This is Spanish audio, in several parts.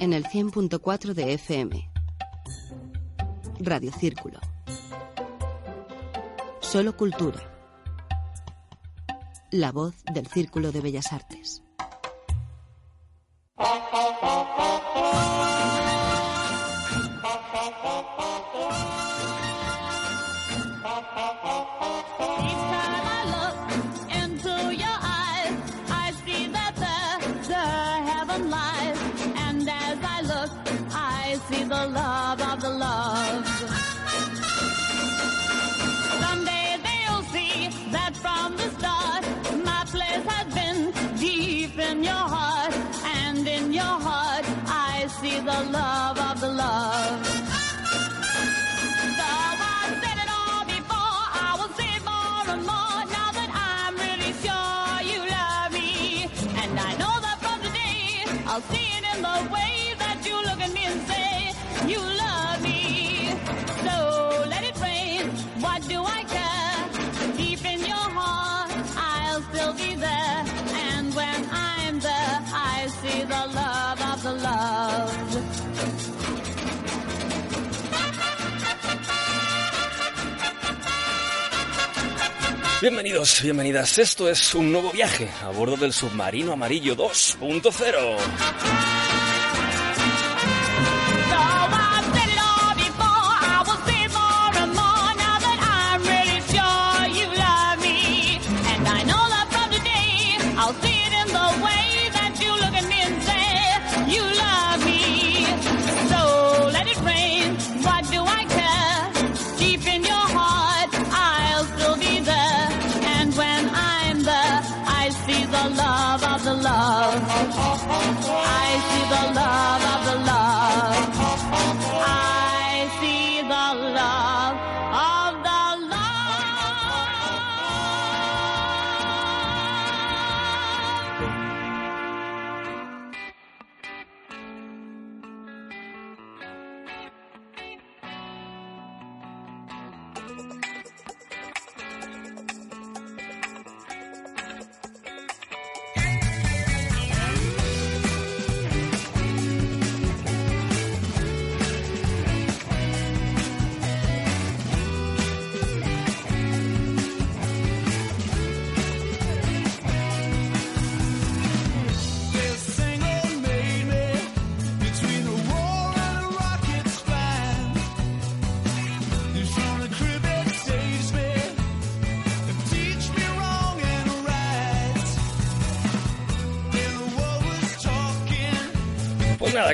En el 100.4 de FM. Radio Círculo. Solo cultura. La voz del Círculo de Bellas Artes. The love of the love. Though I said it all before, I will say more and more now that I'm really sure you love me. And I know that from I'll see it in the way that you look at me and say, you love me. So let it rain, what do I care? Deep in your heart, I'll still be there. And when I'm there, I see the love of the love. Bienvenidos, bienvenidas. Esto es un nuevo viaje a bordo del submarino amarillo 2.0.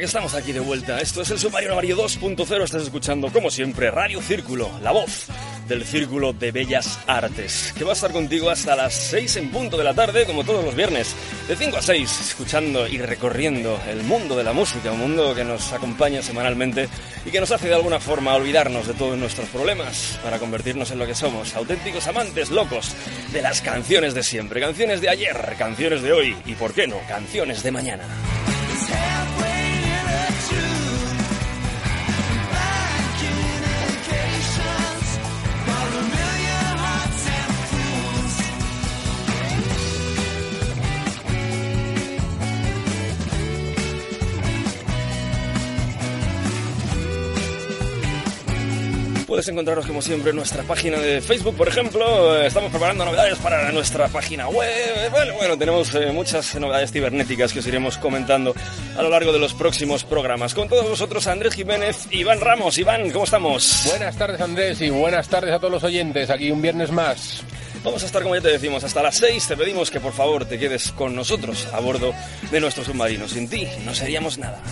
estamos aquí de vuelta. Esto es el submarino amarillo 2.0. Estás escuchando, como siempre, Radio Círculo, la voz del Círculo de Bellas Artes, que va a estar contigo hasta las 6 en punto de la tarde, como todos los viernes, de 5 a 6, escuchando y recorriendo el mundo de la música, un mundo que nos acompaña semanalmente y que nos hace de alguna forma olvidarnos de todos nuestros problemas para convertirnos en lo que somos, auténticos amantes locos de las canciones de siempre, canciones de ayer, canciones de hoy y, ¿por qué no?, canciones de mañana. Puedes encontrarnos como siempre en nuestra página de Facebook, por ejemplo. Eh, Estamos preparando novedades para nuestra página web. Bueno, bueno, tenemos eh, muchas novedades cibernéticas que os iremos comentando a lo largo de los próximos programas. Con todos vosotros, Andrés Jiménez, Iván Ramos. Iván, ¿cómo estamos? Buenas tardes Andrés y buenas tardes a todos los oyentes. Aquí un viernes más. Vamos a estar, como ya te decimos, hasta las 6. Te pedimos que por favor te quedes con nosotros a bordo de nuestro submarino. Sin ti no seríamos nada.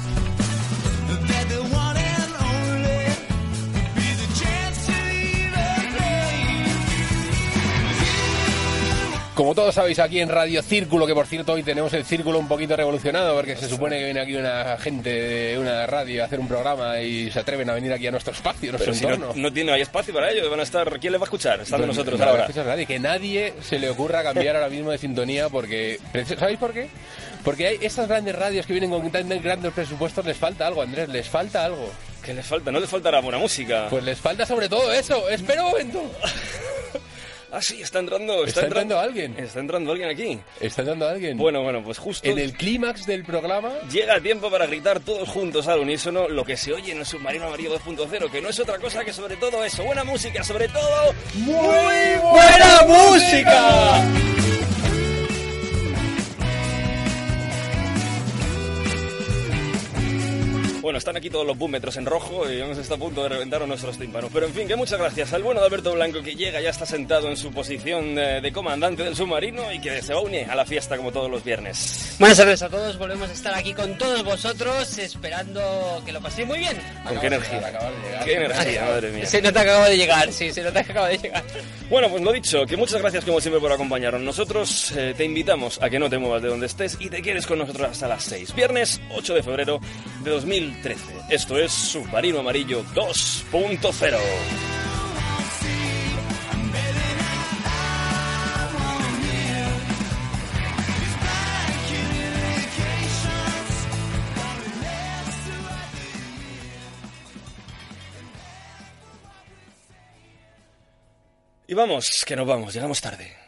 Como todos sabéis, aquí en Radio Círculo, que por cierto hoy tenemos el círculo un poquito revolucionado, porque se supone que viene aquí una gente de una radio a hacer un programa y se atreven a venir aquí a nuestro espacio, a nuestro Pero si no, entorno. no tiene hay espacio para ello, van a estar. ¿Quién les va a escuchar? Pues, nosotros no, ahora. a nadie, que nadie se le ocurra cambiar ahora mismo de sintonía porque... ¿Sabéis por qué? Porque hay estas grandes radios que vienen con tan grandes presupuestos, les falta algo, Andrés, les falta algo. ¿Qué les falta? No les faltará buena música. Pues les falta sobre todo eso. Espera un momento. Ah, sí, está entrando. Está, Está entrando alguien. Está entrando alguien aquí. ¿Está dando alguien? Bueno, bueno, pues justo. En el clímax del programa Llega el tiempo para gritar todos juntos al unísono lo que se oye en el submarino amarillo 2.0, que no es otra cosa que sobre todo eso, buena música, sobre todo muy buena música. Bueno, están aquí todos los búmetros en rojo y hemos estado a punto de reventar nuestros tímpanos. Pero en fin, que muchas gracias al bueno de Alberto Blanco que llega, ya está sentado en su posición de, de comandante del submarino y que se va a unir a la fiesta como todos los viernes. Buenas tardes a todos, volvemos a estar aquí con todos vosotros, esperando que lo paséis muy bien. Con qué de energía. llegar, acabas de llegar. Qué energía, madre mía. Se nota que acabo de llegar, sí, se nota que acabo de llegar. Bueno, pues lo dicho, que muchas gracias como siempre por acompañarnos. Nosotros eh, te invitamos a que no te muevas de donde estés y te quedes con nosotros hasta las 6. Viernes 8 de febrero de 2013. Esto es Submarino Amarillo 2.0. Y vamos, que nos vamos, llegamos tarde.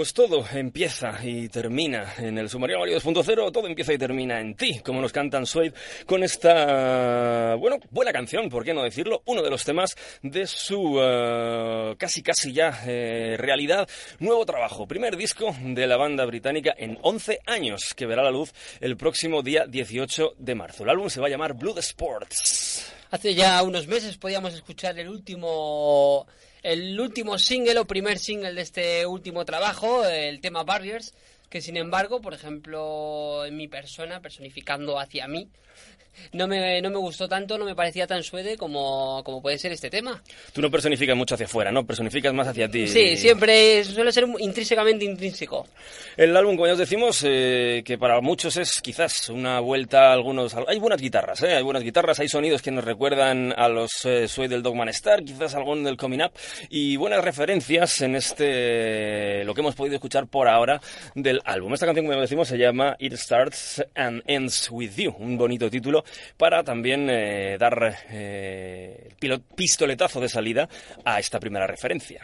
Pues todo empieza y termina en el Submarino Mario 2.0, todo empieza y termina en ti, como nos cantan Suede con esta, bueno, buena canción, ¿por qué no decirlo? Uno de los temas de su eh, casi casi ya eh, realidad, nuevo trabajo, primer disco de la banda británica en 11 años, que verá la luz el próximo día 18 de marzo. El álbum se va a llamar Blood Sports. Hace ya unos meses podíamos escuchar el último el último single o primer single de este último trabajo, el tema Barriers, que sin embargo, por ejemplo, en mi persona, personificando hacia mí, no me, no me gustó tanto, no me parecía tan suede como, como puede ser este tema. Tú no personificas mucho hacia afuera, ¿no? Personificas más hacia ti. Sí, siempre suele ser intrínsecamente intrínseco. El álbum, como ya os decimos, eh, que para muchos es quizás una vuelta a algunos... Hay buenas guitarras, ¿eh? Hay buenas guitarras, hay sonidos que nos recuerdan a los eh, Sway del Dogman Star, quizás algún del Coming Up, y buenas referencias en este... lo que hemos podido escuchar por ahora del álbum. Esta canción, como decimos, se llama It Starts and Ends With You, un bonito título para también eh, dar eh, pistoletazo de salida a esta primera referencia.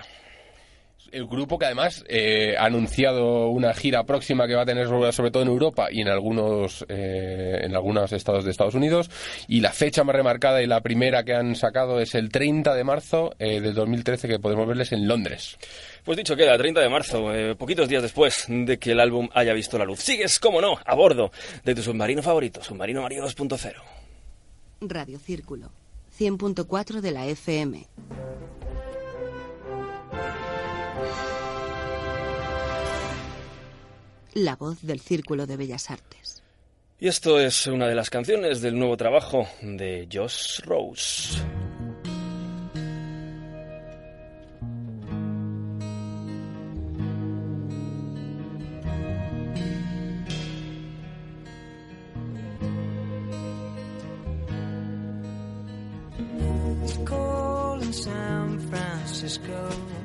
El grupo que además eh, ha anunciado una gira próxima que va a tener sobre, sobre todo en Europa y en algunos eh, en algunos estados de Estados Unidos y la fecha más remarcada y la primera que han sacado es el 30 de marzo eh, del 2013 que podemos verles en Londres. Pues dicho queda, 30 de marzo, eh, poquitos días después de que el álbum haya visto la luz. Sigues, como no, a bordo de tu submarino favorito, Submarino Mario 2.0. Radio Círculo. 100.4 de la FM. La voz del Círculo de Bellas Artes. Y esto es una de las canciones del nuevo trabajo de Josh Rose. San Francisco.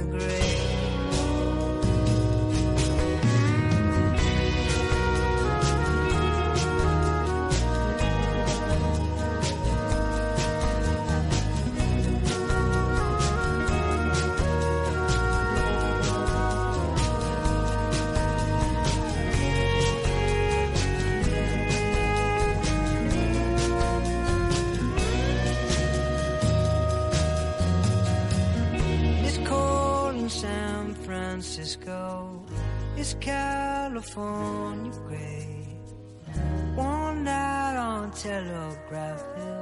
your grave. California gray. One night on Telegraph Hill,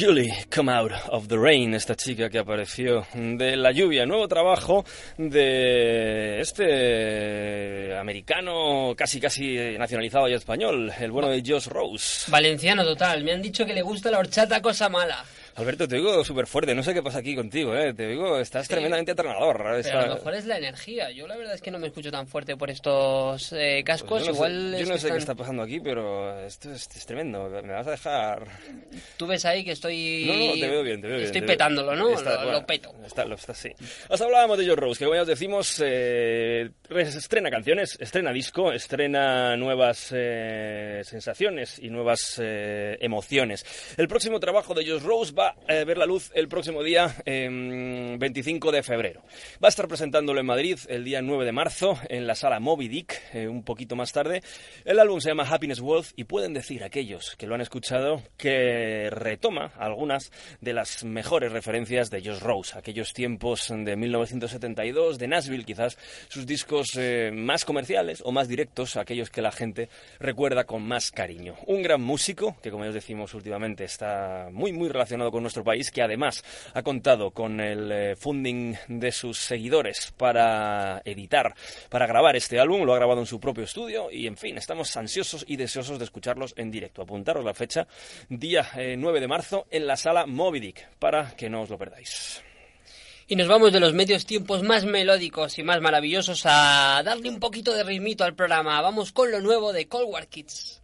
Julie, Come Out of the Rain, esta chica que apareció de la lluvia. Nuevo trabajo de este americano casi casi nacionalizado y español, el bueno de Josh Rose. Valenciano total. Me han dicho que le gusta la horchata cosa mala. Alberto, te digo súper fuerte, no sé qué pasa aquí contigo, ¿eh? te digo, estás tremendamente atronador. Está- a lo mejor es la energía. Yo la verdad es que no me escucho tan fuerte por estos eh, cascos. Pues yo no Igual sé, yo no sé qué están- está pasando aquí, pero esto es, es tremendo. Me vas a dejar. Tú ves ahí que estoy... No, no, te veo bien, te veo bien. Estoy petándolo, ¿no? Está- lo, bueno, lo peto. Está, lo está, sí. Os hablábamos de George Rose, que como ya os decimos, eh, estrena canciones, estrena disco, estrena nuevas eh, sensaciones y nuevas eh, emociones. El próximo trabajo de George Rose va a ver la luz el próximo día em, 25 de febrero. Va a estar presentándolo en Madrid el día 9 de marzo en la sala Moby Dick, eh, un poquito más tarde. El álbum se llama Happiness Wealth y pueden decir aquellos que lo han escuchado que retoma algunas de las mejores referencias de Josh Rose, aquellos tiempos de 1972, de Nashville, quizás sus discos eh, más comerciales o más directos, aquellos que la gente recuerda con más cariño. Un gran músico que, como ya os decimos últimamente, está muy, muy relacionado con nuestro país, que además ha contado con el eh, funding de sus seguidores para editar, para grabar este álbum, lo ha grabado en su propio estudio y, en fin, estamos ansiosos y deseosos de escucharlos en directo. Apuntaros la fecha, día eh, 9 de marzo, en la sala Moby Dick, para que no os lo perdáis. Y nos vamos de los medios tiempos más melódicos y más maravillosos a darle un poquito de ritmito al programa. Vamos con lo nuevo de Cold War Kids.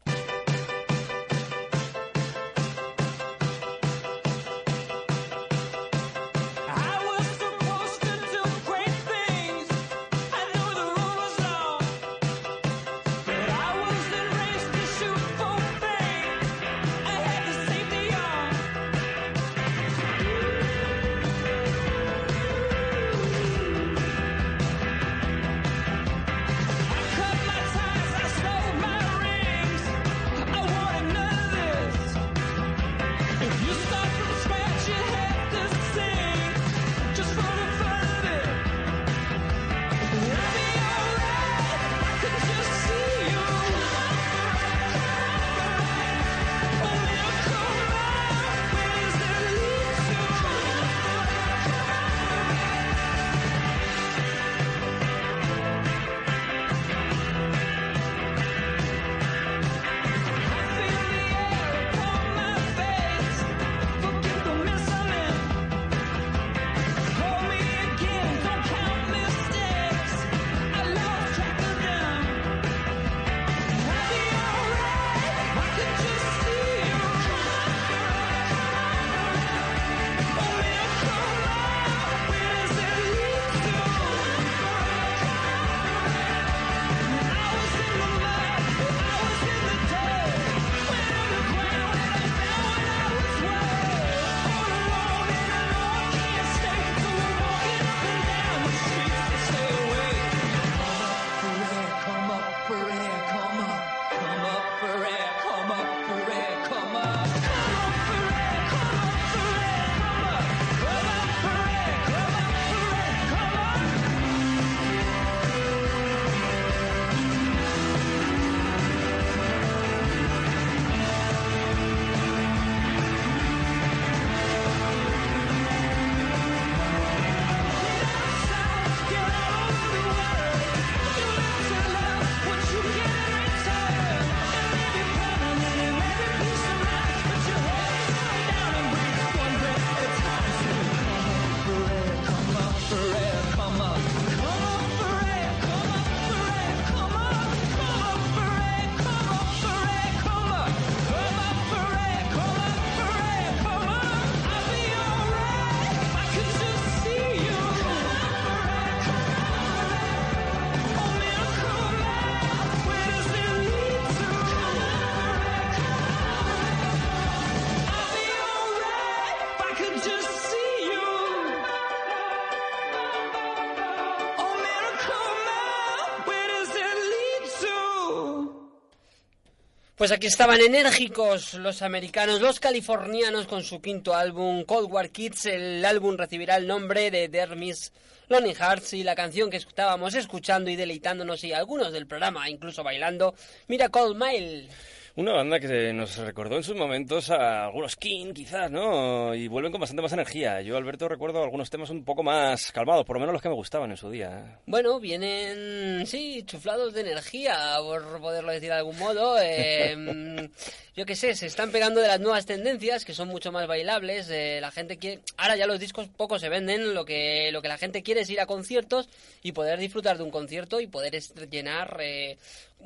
Pues aquí estaban enérgicos los americanos, los californianos con su quinto álbum Cold War Kids. El álbum recibirá el nombre de Dermis Lonely Hearts y la canción que estábamos escuchando y deleitándonos y algunos del programa incluso bailando, Mira Cold Mile. Una banda que nos recordó en sus momentos a algunos King, quizás, ¿no? Y vuelven con bastante más energía. Yo, Alberto, recuerdo algunos temas un poco más calmados, por lo menos los que me gustaban en su día. Bueno, vienen, sí, chuflados de energía, por poderlo decir de algún modo. Eh, yo qué sé, se están pegando de las nuevas tendencias, que son mucho más bailables. eh, la gente quiere... Ahora ya los discos poco se venden, lo que, lo que la gente quiere es ir a conciertos y poder disfrutar de un concierto y poder llenar... eh,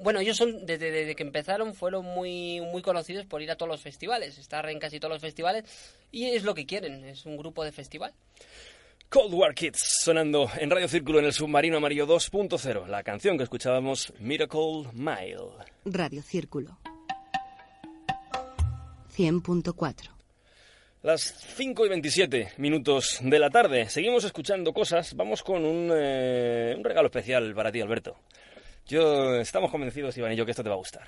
Bueno, ellos son, desde, desde que empezaron, fueron muy, muy conocidos por ir a todos los festivales, estar en casi todos los festivales, y es lo que quieren, es un grupo de festival. Cold War Kids sonando en Radio Círculo en el Submarino Amarillo 2.0. La canción que escuchábamos, Miracle Mile. Radio Círculo. 100.4. Las 5 y 27 minutos de la tarde. Seguimos escuchando cosas. Vamos con un, eh, un regalo especial para ti, Alberto. Yo estamos convencidos, Iván y yo, que esto te va a gustar.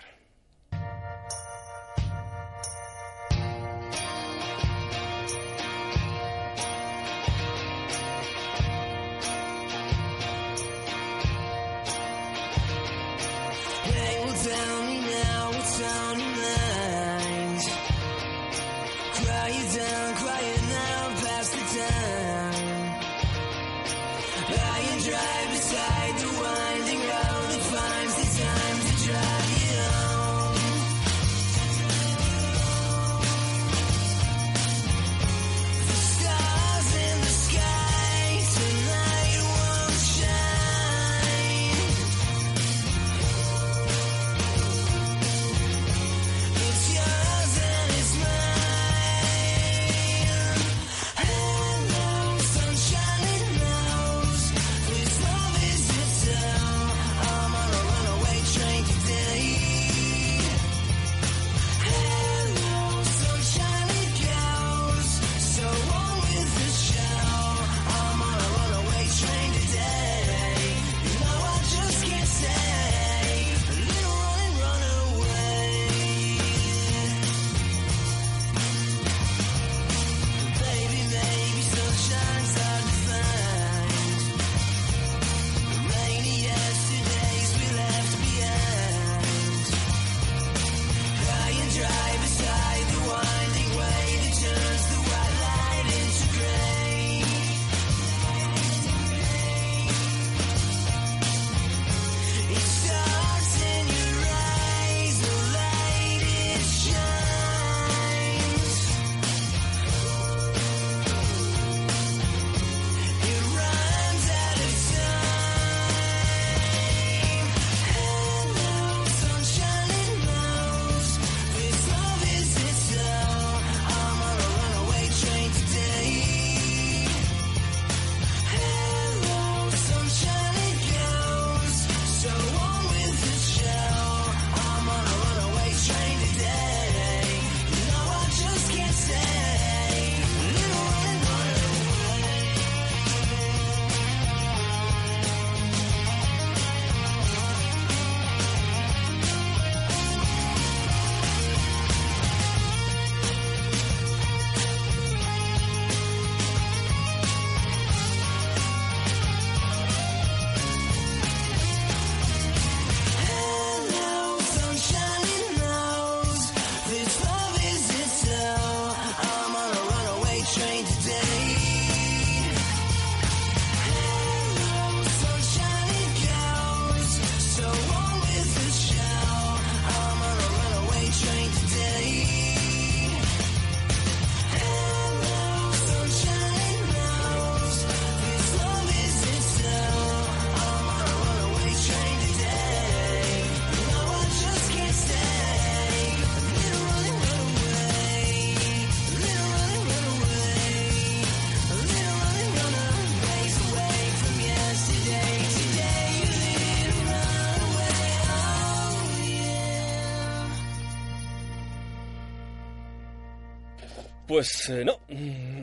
Pues eh, no,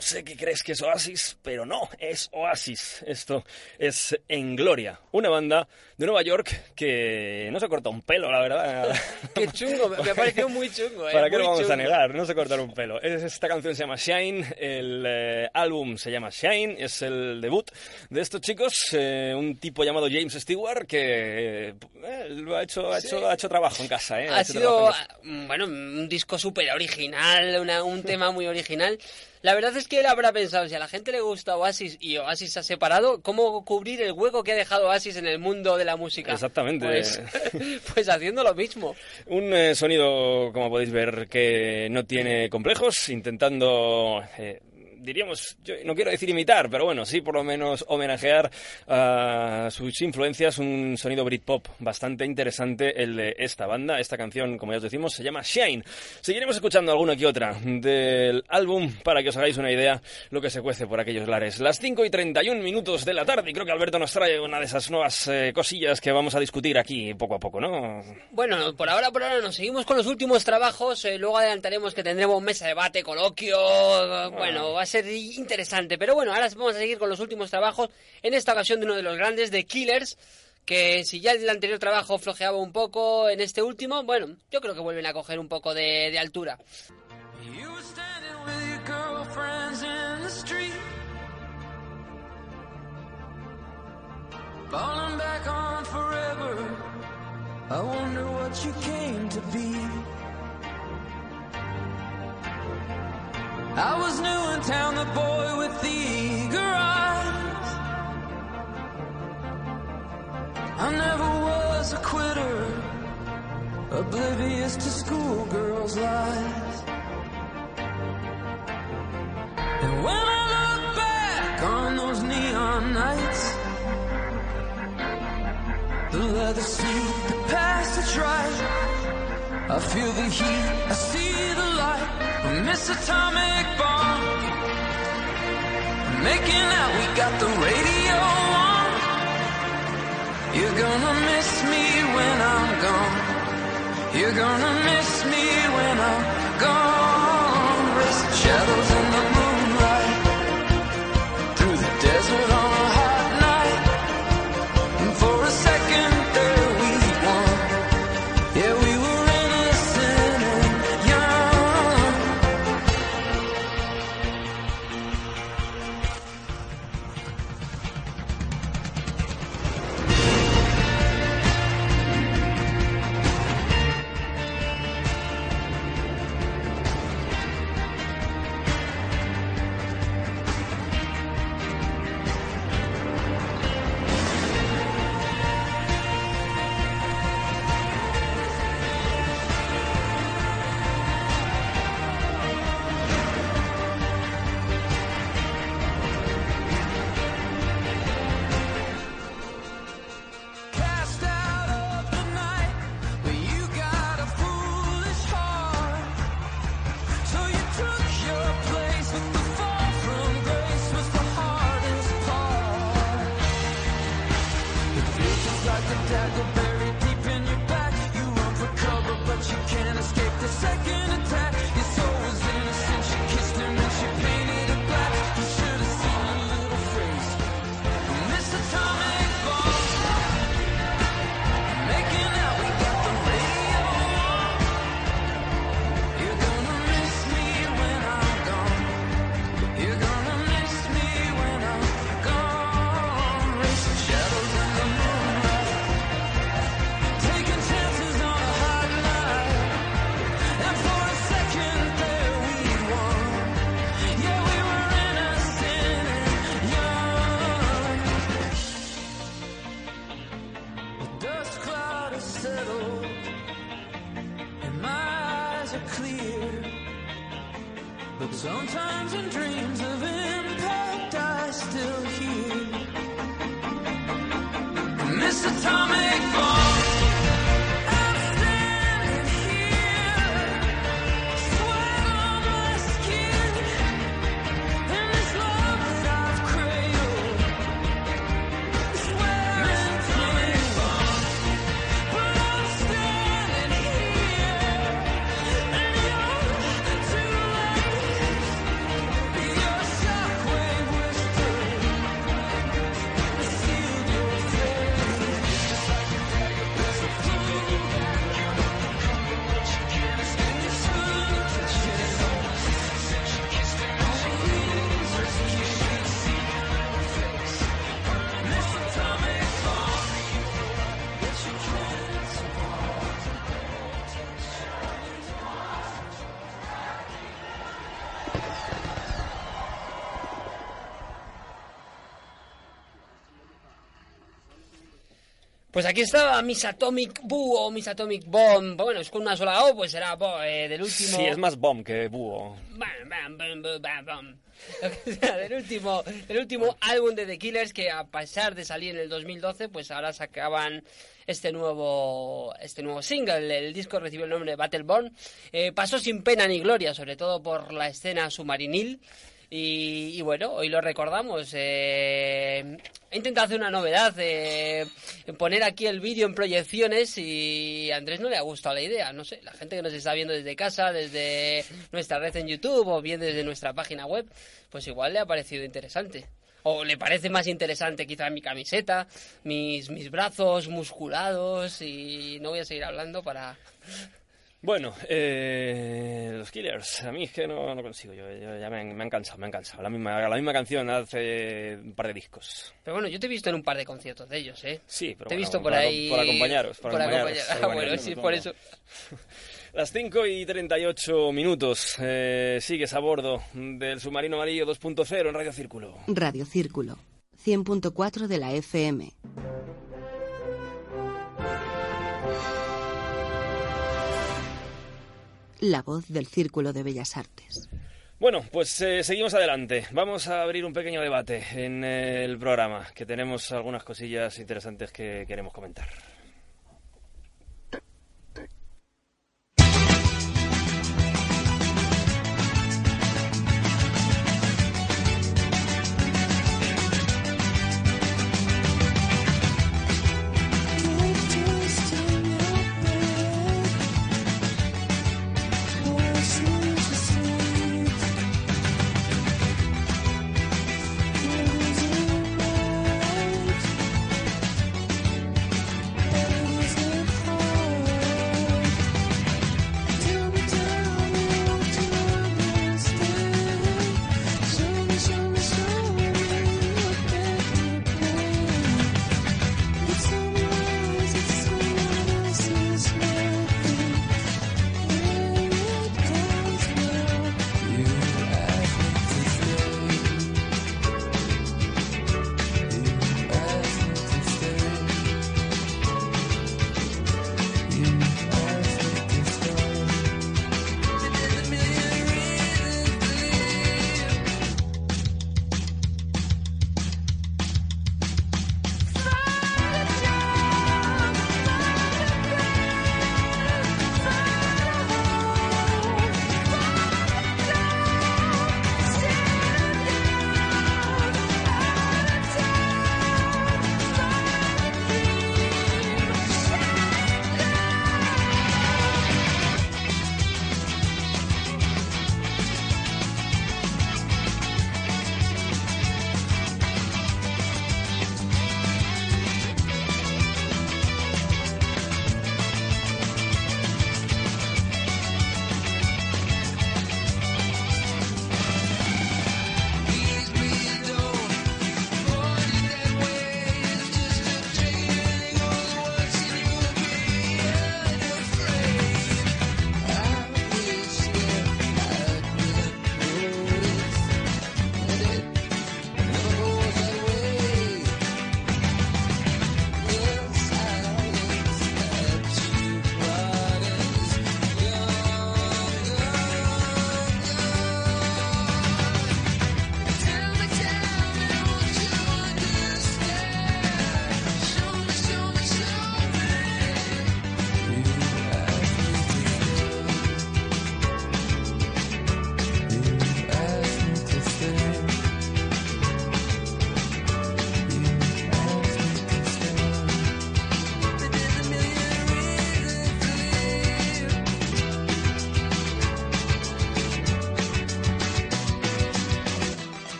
sé que crees que es Oasis, pero no, es Oasis. Esto es En Gloria, una banda de Nueva York que no se corta un pelo, la verdad. Qué chungo, me ha parecido muy chungo. ¿eh? ¿Para qué Muy lo vamos a chungo. negar? No se cortan un pelo. Es- Esta canción se llama Shine, el eh, álbum se llama Shine, es el debut de estos chicos, eh, un tipo llamado James Stewart que eh, lo ha hecho, ha, hecho, ha hecho trabajo en casa. Eh, Ha hecho sido, ah, bueno, un disco súper original, una- un tema muy original. La verdad es que él habrá pensado, si a la gente le gusta Oasis y Oasis se ha separado, ¿cómo cubrir el hueco que ha dejado Oasis en el mundo de la música? Exactamente. Pues, pues haciendo lo mismo. Un eh, sonido, como podéis ver, que no tiene complejos, intentando, eh, diríamos, yo no quiero decir imitar, pero bueno, sí por lo menos homenajear a sus influencias, un sonido Britpop bastante interesante el de esta banda. Esta canción, como ya os decimos, se llama Shine. Seguiremos escuchando alguna que otra del álbum para que os hagáis una idea lo que se cuece por aquellos lares. Las 5 y 31 minutos de la tarde y creo que Alberto nos trae una de esas nuevas eh, cosillas que vamos a discutir aquí poco a poco, ¿no? Bueno, por ahora, por ahora nos seguimos con los últimos trabajos. eh, luego adelantaremos que tendremos mesa de debate, coloquio. eh, Bueno, va a ser interesante. Pero bueno, ahora vamos a seguir con los últimos trabajos. En esta ocasión de uno de los grandes, de Killers. Que si ya el anterior trabajo flojeaba un poco, en este último, bueno, yo creo que vuelven a coger un poco de, altura. I was new in town, the boy with the eager eyes. I never was a quitter, oblivious to schoolgirls' lies. And when I look back on those neon nights, the leather seat, the past that's right. I feel the heat, I see the light this atomic bomb. Making out, we got the radio on. You're gonna miss me when I'm gone. You're gonna miss me when I'm gone. Racing shadows in the moonlight. Through the desert Pues aquí estaba Miss Atomic Boo o Miss Atomic Bomb. Bueno, es con una sola O, pues será bo, eh, del último. Sí, es más bomb que búho. Bam, bam, bam, bam, bam, del último, del último álbum de The Killers que a pesar de salir en el 2012, pues ahora sacaban este nuevo este nuevo single. El disco recibió el nombre de Battleborn. Eh, pasó sin pena ni gloria, sobre todo por la escena submarinil. Y, y bueno, hoy lo recordamos. eh, he intentado hacer una novedad, eh, poner aquí el vídeo en proyecciones y a Andrés no le ha gustado la idea. No sé, la gente que nos está viendo desde casa, desde nuestra red en YouTube o bien desde nuestra página web, pues igual le ha parecido interesante. O le parece más interesante quizá mi camiseta, mis, mis brazos musculados y no voy a seguir hablando para... Bueno, eh, los Killers, a mí es que no, no consigo, yo, yo ya me, han- me han cansado, me han cansado. La misma, la misma canción hace un par de discos. Pero bueno, yo te he visto en un par de conciertos de ellos, ¿eh? Sí, pero Te he bueno, visto por para- ahí... por acompañaros, por acompañaros, Ah, bueno, acompañaros, sí, por eso. Las 5 y 38 minutos, eh, sigues a bordo del submarino amarillo 2.0 en Radio Círculo. Radio Círculo. 100.4 de la FM. La voz del Círculo de Bellas Artes. Bueno, pues eh, seguimos adelante. Vamos a abrir un pequeño debate en eh, el programa, que tenemos algunas cosillas interesantes que queremos comentar.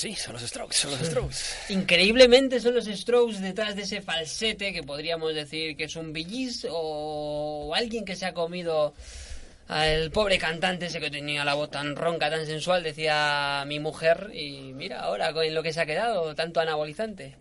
Sí, son los Strokes, son los Strokes. Increíblemente son los Strokes detrás de ese falsete que podríamos decir que es un billis o alguien que se ha comido al pobre cantante ese que tenía la voz tan ronca, tan sensual, decía mi mujer, y mira ahora con lo que se ha quedado, tanto anabolizante.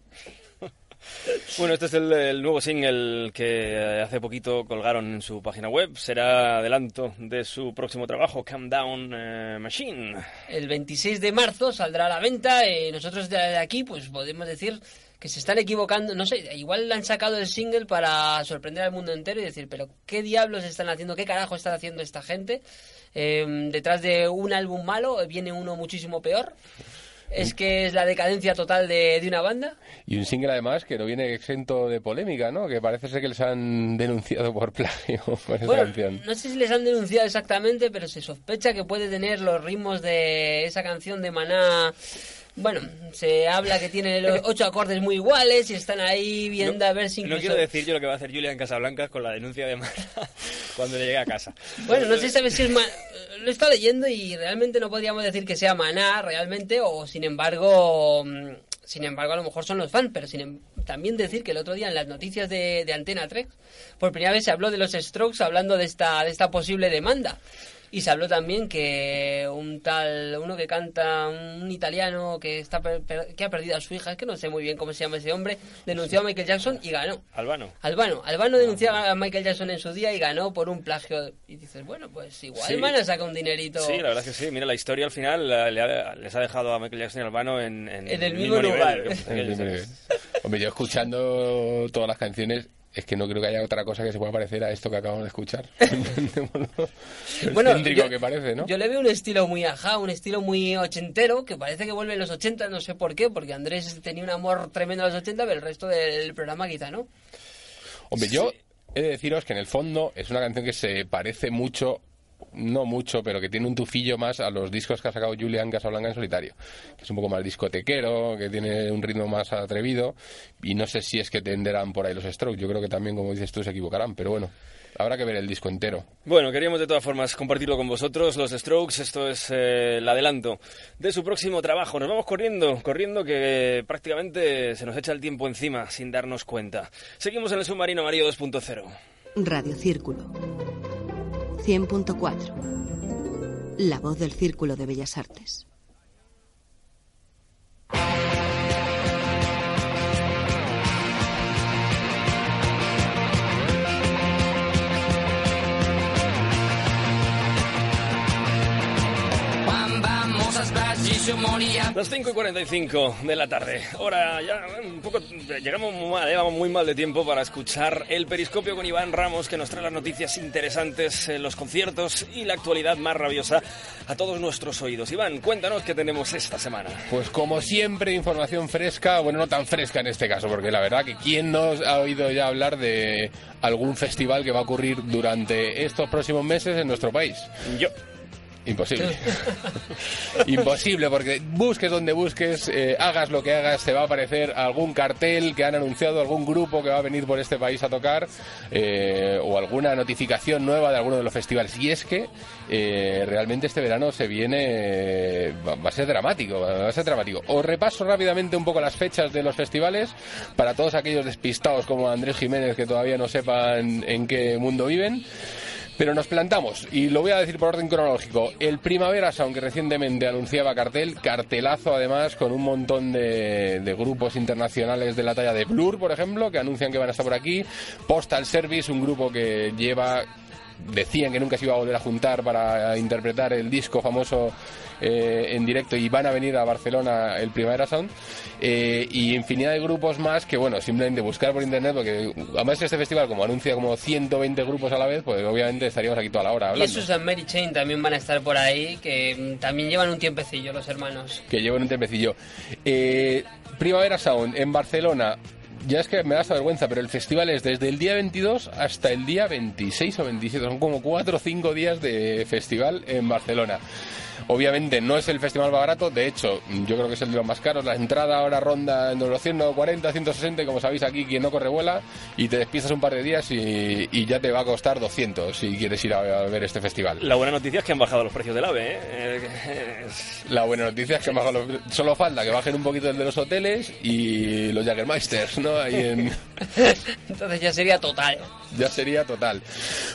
Bueno, este es el, nuevo single que eh, hace poquito colgaron en su página web. Será adelanto de su próximo trabajo, Calm Down eh, Machine. El 26 de marzo saldrá a la venta y nosotros de aquí pues podemos decir que se están equivocando, no sé, igual han sacado el single para sorprender al mundo entero y decir, pero ¿qué diablos están haciendo? ¿Qué carajo están haciendo esta gente? Eh, detrás de un álbum malo viene uno muchísimo peor. Es que es la decadencia total de, de una banda. Y un single además que no viene exento de polémica, ¿no? Que parece ser que les han denunciado por plagio por esa Bueno, canción. no sé si les han denunciado exactamente, pero se sospecha que puede tener los ritmos de esa canción de Maná. Bueno, se habla que tiene los ocho acordes muy iguales y están ahí viendo a ver si No incluso... quiero decir yo lo que va a hacer Julia en Casablancas con la denuncia de Mara cuando le llegue a casa. Bueno, no sé sabe si es... Ma- Lo estado leyendo y realmente no podríamos decir que sea Maná realmente o sin embargo... mm, Sin embargo, a lo mejor son los fans, pero sin em- también decir que el otro día en las noticias de, de Antena 3, por primera vez se habló de los Strokes hablando de esta, de esta posible demanda. Y se habló también que un tal, uno que canta, un italiano que está per- per- que ha perdido a su hija, es que no sé muy bien cómo se llama ese hombre, denunció a Michael Jackson y ganó. Albano. Albano, Albano denunció a Michael Jackson en su día y ganó por un plagio. Y dices, bueno, pues igual Sí. Mana saca un dinerito. Sí, la verdad es que sí. Mira, la historia al final eh, le ha- les ha dejado a Michael Jackson y Albano en, en, En el mismo lugar. nivel. En el primer nivel. Hombre, yo escuchando todas las canciones, es que no creo que haya otra cosa que se pueda parecer a esto que acabamos de escuchar. El Bueno, yo- que parece, ¿no? Yo le veo un estilo muy ajá, un estilo muy ochentero, que parece que vuelve en los 80, no sé por qué, porque Andrés tenía un amor tremendo a los 80, pero el resto del programa quizá no. Hombre, yo he de deciros que en el fondo es una canción que se parece mucho, no mucho, pero que tiene un tufillo más a los discos que ha sacado Julian Casablanca en solitario, que es un poco más discotequero, que tiene un ritmo más atrevido, y no sé si es que tenderán por ahí los Strokes, yo creo que también, como dices tú, se equivocarán, pero bueno, habrá que ver el disco entero. Bueno, queríamos de todas formas compartirlo con vosotros, los Strokes. Esto es eh, el adelanto de su próximo trabajo. Nos vamos corriendo, corriendo que prácticamente se nos echa el tiempo encima sin darnos cuenta. Seguimos en el submarino amarillo 2.0. Radio Círculo. 100.4. La voz del Círculo de Bellas Artes. Las 5 y 45 de la tarde. Ahora ya un poco llegamos muy mal, ¿eh? vamos muy mal de tiempo para escuchar el periscopio con Iván Ramos que nos trae las noticias interesantes, los conciertos y la actualidad más rabiosa a todos nuestros oídos. Iván, cuéntanos qué tenemos esta semana. Pues como siempre, información fresca, bueno, no tan fresca en este caso, porque la verdad que quién no ha oído ya hablar de algún festival que va a ocurrir durante estos próximos meses en nuestro país. Yo. Imposible. Imposible, porque busques donde busques, eh, hagas lo que hagas, te va a aparecer algún cartel que han anunciado, algún grupo que va a venir por este país a tocar, eh, o alguna notificación nueva de alguno de los festivales. Y es que eh, realmente este verano se viene, va a ser dramático, va a ser dramático. Os repaso rápidamente un poco las fechas de los festivales para todos aquellos despistados como Andrés Jiménez que todavía no sepan en qué mundo viven. Pero nos plantamos, y lo voy a decir por orden cronológico. El Primavera Sound, que recientemente anunciaba cartel, cartelazo además, con un montón de, de grupos internacionales de la talla de Blur, por ejemplo, que anuncian que van a estar por aquí. Postal Service, un grupo que lleva decían que nunca se iba a volver a juntar para interpretar el disco famoso eh, en directo y van a venir a Barcelona el Primavera Sound eh, y infinidad de grupos más que bueno simplemente buscar por internet porque además este festival como anuncia como 120 grupos a la vez pues obviamente estaríamos aquí toda la hora Y hablando Susan Mary Chain también van a estar por ahí, que mm, también llevan un tiempecillo los hermanos. que llevan un tempecillo eh, Primavera Sound en Barcelona ya es que me da esta vergüenza, pero el festival es desde el día 22 hasta el día 26 o 27. Son como 4 o 5 días de festival en Barcelona. Obviamente no es el festival más barato, de hecho, yo creo que es el de los más caros. La entrada ahora ronda en los 140, 160, y como sabéis aquí, quien no corre vuela, y te despistas un par de días y, y ya te va a costar 200 si quieres ir a, a ver este festival. La buena noticia es que han bajado los precios del AVE, ¿eh? La buena noticia es que han bajado los- solo falta que bajen un poquito el de los hoteles y los Jagermeisters, ¿no? Ahí en, Entonces ya sería total. Ya sería total.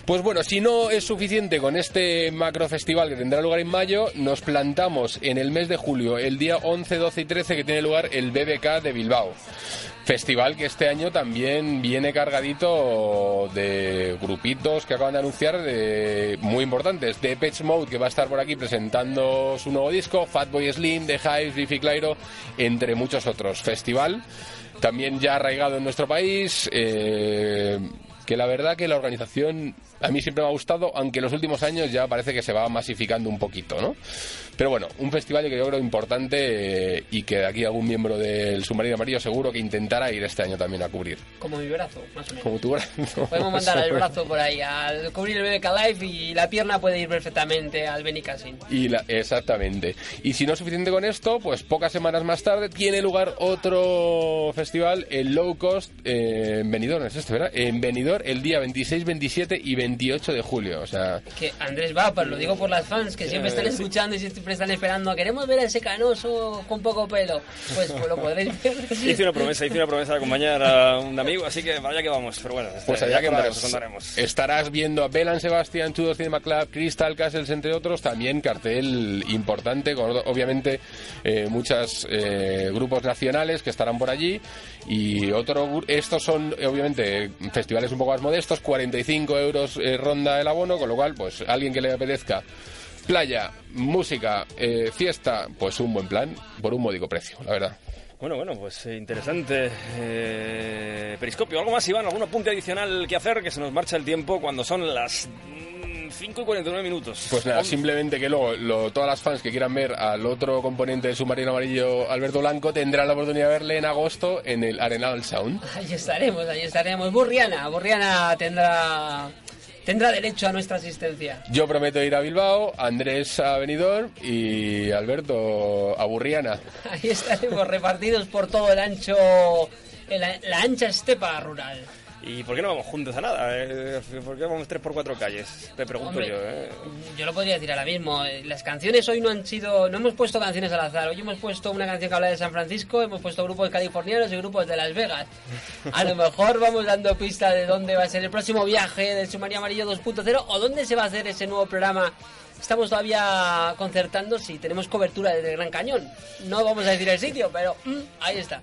Pues bueno, si no es suficiente con este macro festival que tendrá lugar en mayo, nos plantamos en el mes de julio, el día 11, 12 y 13 que tiene lugar el BBK de Bilbao. Festival que este año también viene cargadito de grupitos que acaban de anunciar de, muy importantes. De Pitch Mode, que va a estar por aquí presentando su nuevo disco, Fatboy Slim, The Hives, Biffy Clyro, entre muchos otros. Festival también ya arraigado en nuestro país, eh, que la verdad que la organización a mí siempre me ha gustado, aunque en los últimos años ya parece que se va masificando un poquito, ¿no? Pero bueno, un festival que yo creo importante eh, y que de aquí algún miembro del Submarino Amarillo seguro que intentará ir este año también a cubrir. Como mi brazo, más o menos. Como tu brazo. Podemos mandar el brazo por ahí al cubrir el BBK Live y la pierna puede ir perfectamente al Benicassin. Y la- exactamente. Y si no es suficiente con esto, pues pocas semanas más tarde tiene lugar otro festival, el Low Cost, eh, en Benidorm, es este, ¿verdad? En Benidorm el día 26, 27 y 28 de julio. O sea, Que Andrés va, lo digo por las fans que siempre están escuchando y siempre están esperando. Queremos ver a ese canoso con poco pelo. Pues, pues lo podréis ver. Hice una promesa, hice una promesa de acompañar a un amigo, así que vaya que vamos. Pero bueno, pues eh, allá que contaremos, estarás viendo a Belan Sebastián, Tudor Cinema Club, Crystal Castles, entre otros, también cartel importante, con obviamente eh, muchos grupos nacionales que estarán por allí y otro estos son eh, obviamente festivales un poco más modestos, 45 euros eh, ronda el abono, con lo cual pues alguien que le apetezca playa, música, eh, fiesta, pues un buen plan por un módico precio, la verdad. Bueno, bueno, pues eh, interesante. eh, periscopio, ¿algo más, Iván? ¿Algún apunte adicional que hacer? Que se nos marcha el tiempo cuando son las mm, 5 y 49 minutos. Pues nada, simplemente que luego lo- todas las fans que quieran ver al otro componente del submarino amarillo, Alberto Blanco, tendrán la oportunidad de verle en agosto en el Arenal Sound. Ahí estaremos, ahí estaremos. Burriana, Burriana tendrá tendrá derecho a nuestra asistencia. Yo prometo ir a Bilbao, Andrés a Benidorm y Alberto a Burriana. Ahí estaremos repartidos por todo el ancho, el- la ancha estepa rural. ¿Y por qué no vamos juntos a nada? Eh, ¿Por qué vamos tres por cuatro calles? Te pregunto Hombre, yo, ¿eh? yo lo podría decir ahora mismo. eh, Las canciones hoy no han sido, no hemos puesto canciones al azar. Hoy hemos puesto una canción que habla de San Francisco, hemos puesto grupos californianos y grupos de Las Vegas. A lo mejor vamos dando pista de dónde va a ser el próximo viaje del Submarino Amarillo 2.0 o dónde se va a hacer ese nuevo programa. Estamos todavía concertando si tenemos cobertura desde el Gran Cañón. No vamos a decir el sitio, pero mm, ahí está.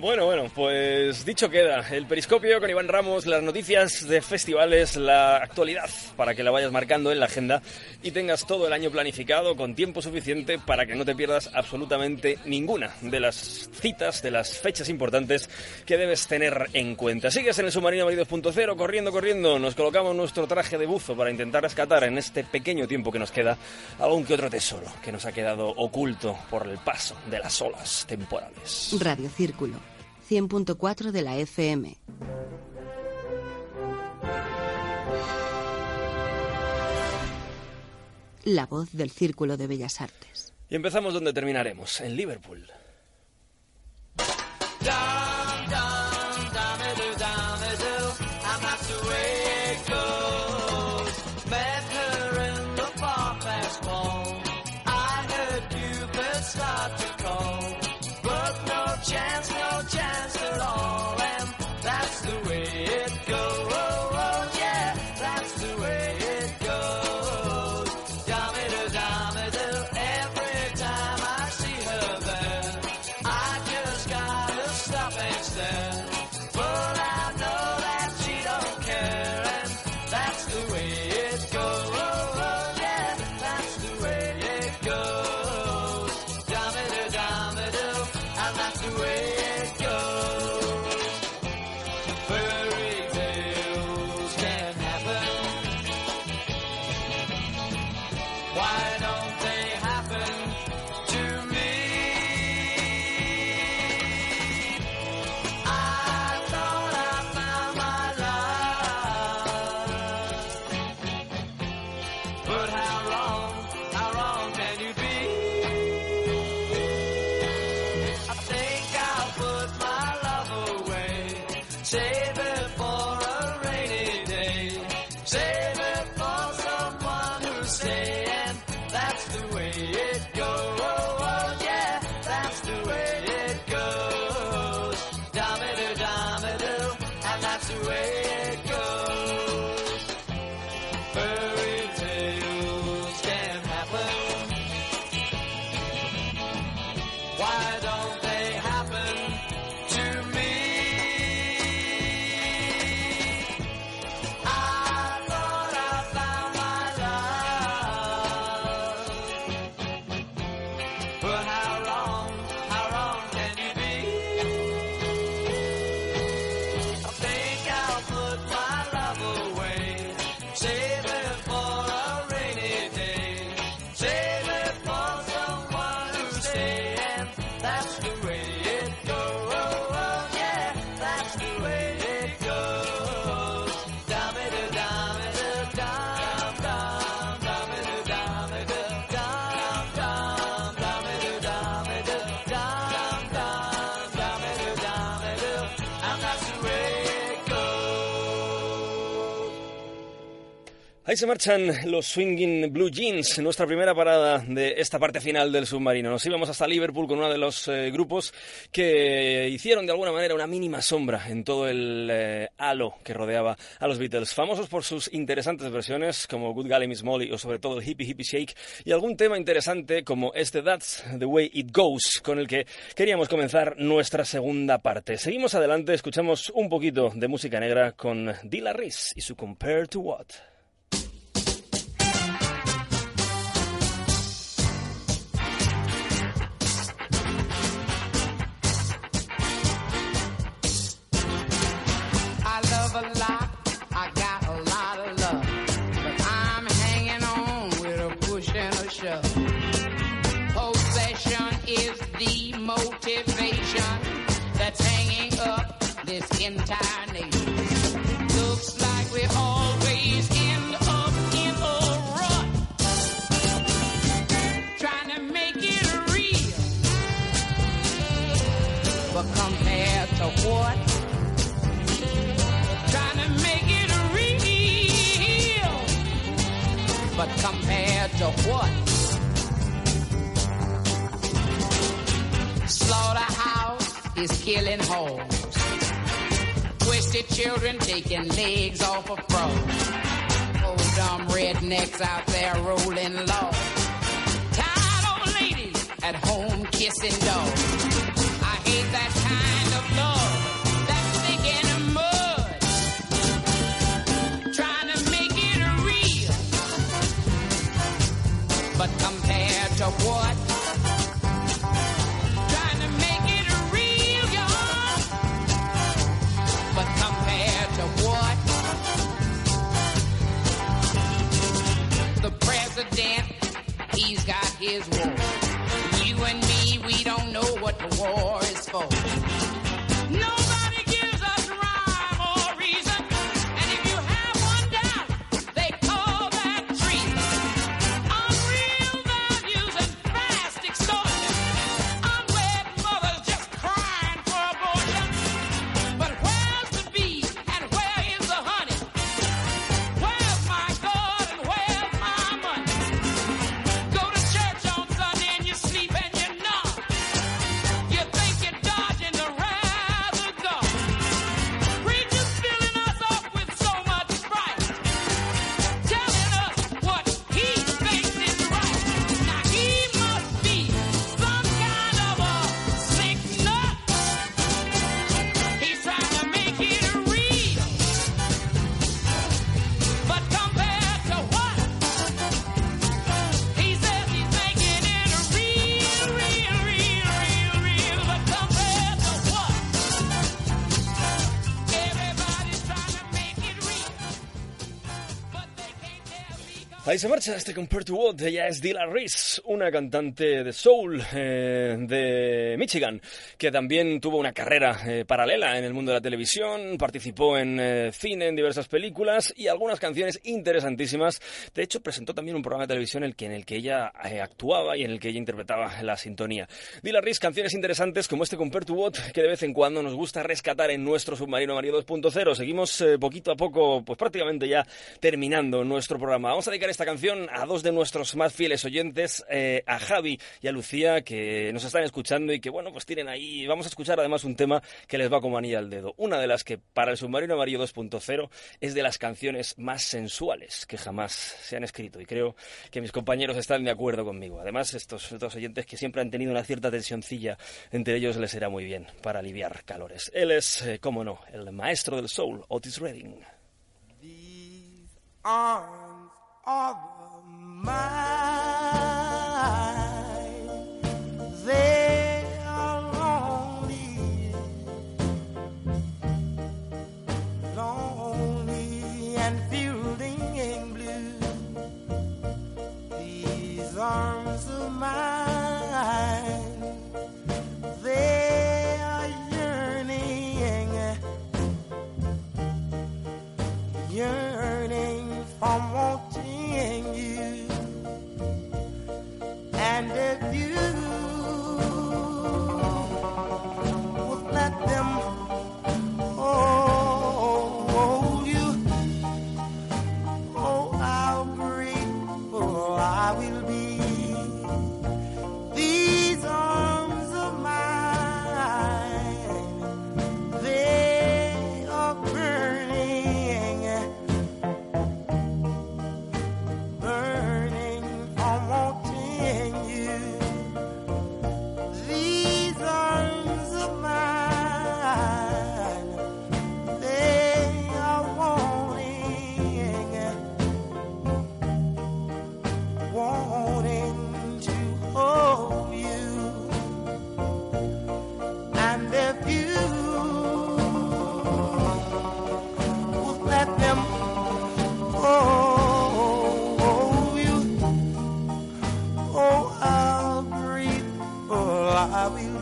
Bueno, bueno, pues dicho queda. El periscopio con Iván Ramos, las noticias de festivales, la actualidad, para que la vayas marcando en la agenda y tengas todo el año planificado con tiempo suficiente para que no te pierdas absolutamente ninguna de las citas, de las fechas importantes que debes tener en cuenta. Sigues en el Submarino Amarillo 2.0, corriendo, corriendo. Nos colocamos nuestro traje de buzo para intentar rescatar en este pequeño tiempo que nos queda algún que otro tesoro que nos ha quedado oculto por el paso de las olas temporales. Radio Círculo, 100.4 de la FM. La voz del Círculo de Bellas Artes. Y empezamos donde terminaremos, en Liverpool. Ahí se marchan los Swinging Blue Jeans, nuestra primera parada de esta parte final del submarino. Nos íbamos hasta Liverpool con uno de los eh, grupos que hicieron de alguna manera una mínima sombra en todo el eh, halo que rodeaba a los Beatles, famosos por sus interesantes versiones como Good Golly Miss Molly o sobre todo el Hippie Hippie Shake y algún tema interesante como este That's the Way It Goes, con el que queríamos comenzar nuestra segunda parte. Seguimos adelante, escuchamos un poquito de música negra con Dilla Reese y su Compare to What. This entire nation. Looks like we always end up in a rut. Trying to make it real. But compared to what? trying to make it real. But compared to what? Slaughterhouse is killing hoes. Twisted children taking legs off of frogs. Old oh, dumb rednecks out there rolling low. Tired old ladies at home kissing dogs. I hate that kind his war. You and me, we don't know what the war is for. Ahí se marcha este Compare to What. Ella es Dilla Reese, una cantante de soul eh, de Michigan, que también tuvo una carrera eh, paralela en el mundo de la televisión, participó en eh, cine, en diversas películas y algunas canciones interesantísimas. De hecho, presentó también un programa de televisión en el que, en el que ella eh, actuaba y en el que ella interpretaba la sintonía. Dilla Reese, canciones interesantes como este Compare to What, que de vez en cuando nos gusta rescatar en nuestro Submarino Mario 2.0. Seguimos eh, poquito a poco, pues prácticamente ya terminando nuestro programa. Vamos a dedicar esta canción a dos de nuestros más fieles oyentes, eh, a Javi y a Lucía, que nos están escuchando y que, bueno, pues tienen ahí. Vamos a escuchar además un tema que les va como anilla al dedo. Una de las que para el Submarino Amarillo 2.0 es de las canciones más sensuales que jamás se han escrito y creo que mis compañeros están de acuerdo conmigo. Además, estos dos oyentes que siempre han tenido una cierta tensioncilla entre ellos les será muy bien para aliviar calores. Él es, eh, cómo no, el maestro del soul, Otis Redding. I will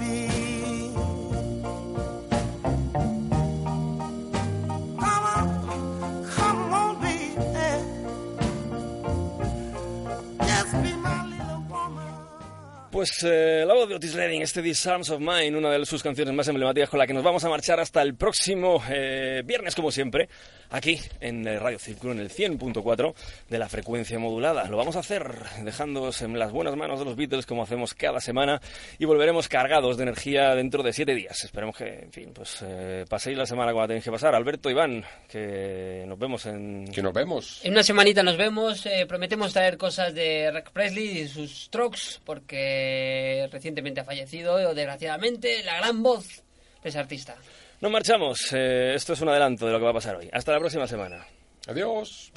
Pues eh, la voz de Otis Redding, este These Arms of Mine, una de sus canciones más emblemáticas con la que nos vamos a marchar hasta el próximo eh, viernes, como siempre, aquí en Radio Círculo, en el 100.4 de la frecuencia modulada. Lo vamos a hacer dejándoos en las buenas manos de los Beatles, como hacemos cada semana, y volveremos cargados de energía dentro de siete días. Esperemos que, en fin, pues eh, paséis la semana como la tenéis que pasar. Alberto, Iván, que nos vemos en... Que nos vemos. En una semanita nos vemos. eh, prometemos traer cosas de Rick Presley y sus strokes, porque recientemente ha fallecido, o desgraciadamente, la gran voz de ese artista. Nos marchamos. Eh, esto es un adelanto de lo que va a pasar hoy. Hasta la próxima semana. Adiós.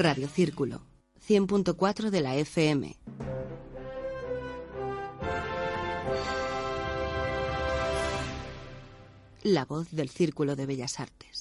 Radio Círculo, 100.4 de la FM. La voz del Círculo de Bellas Artes.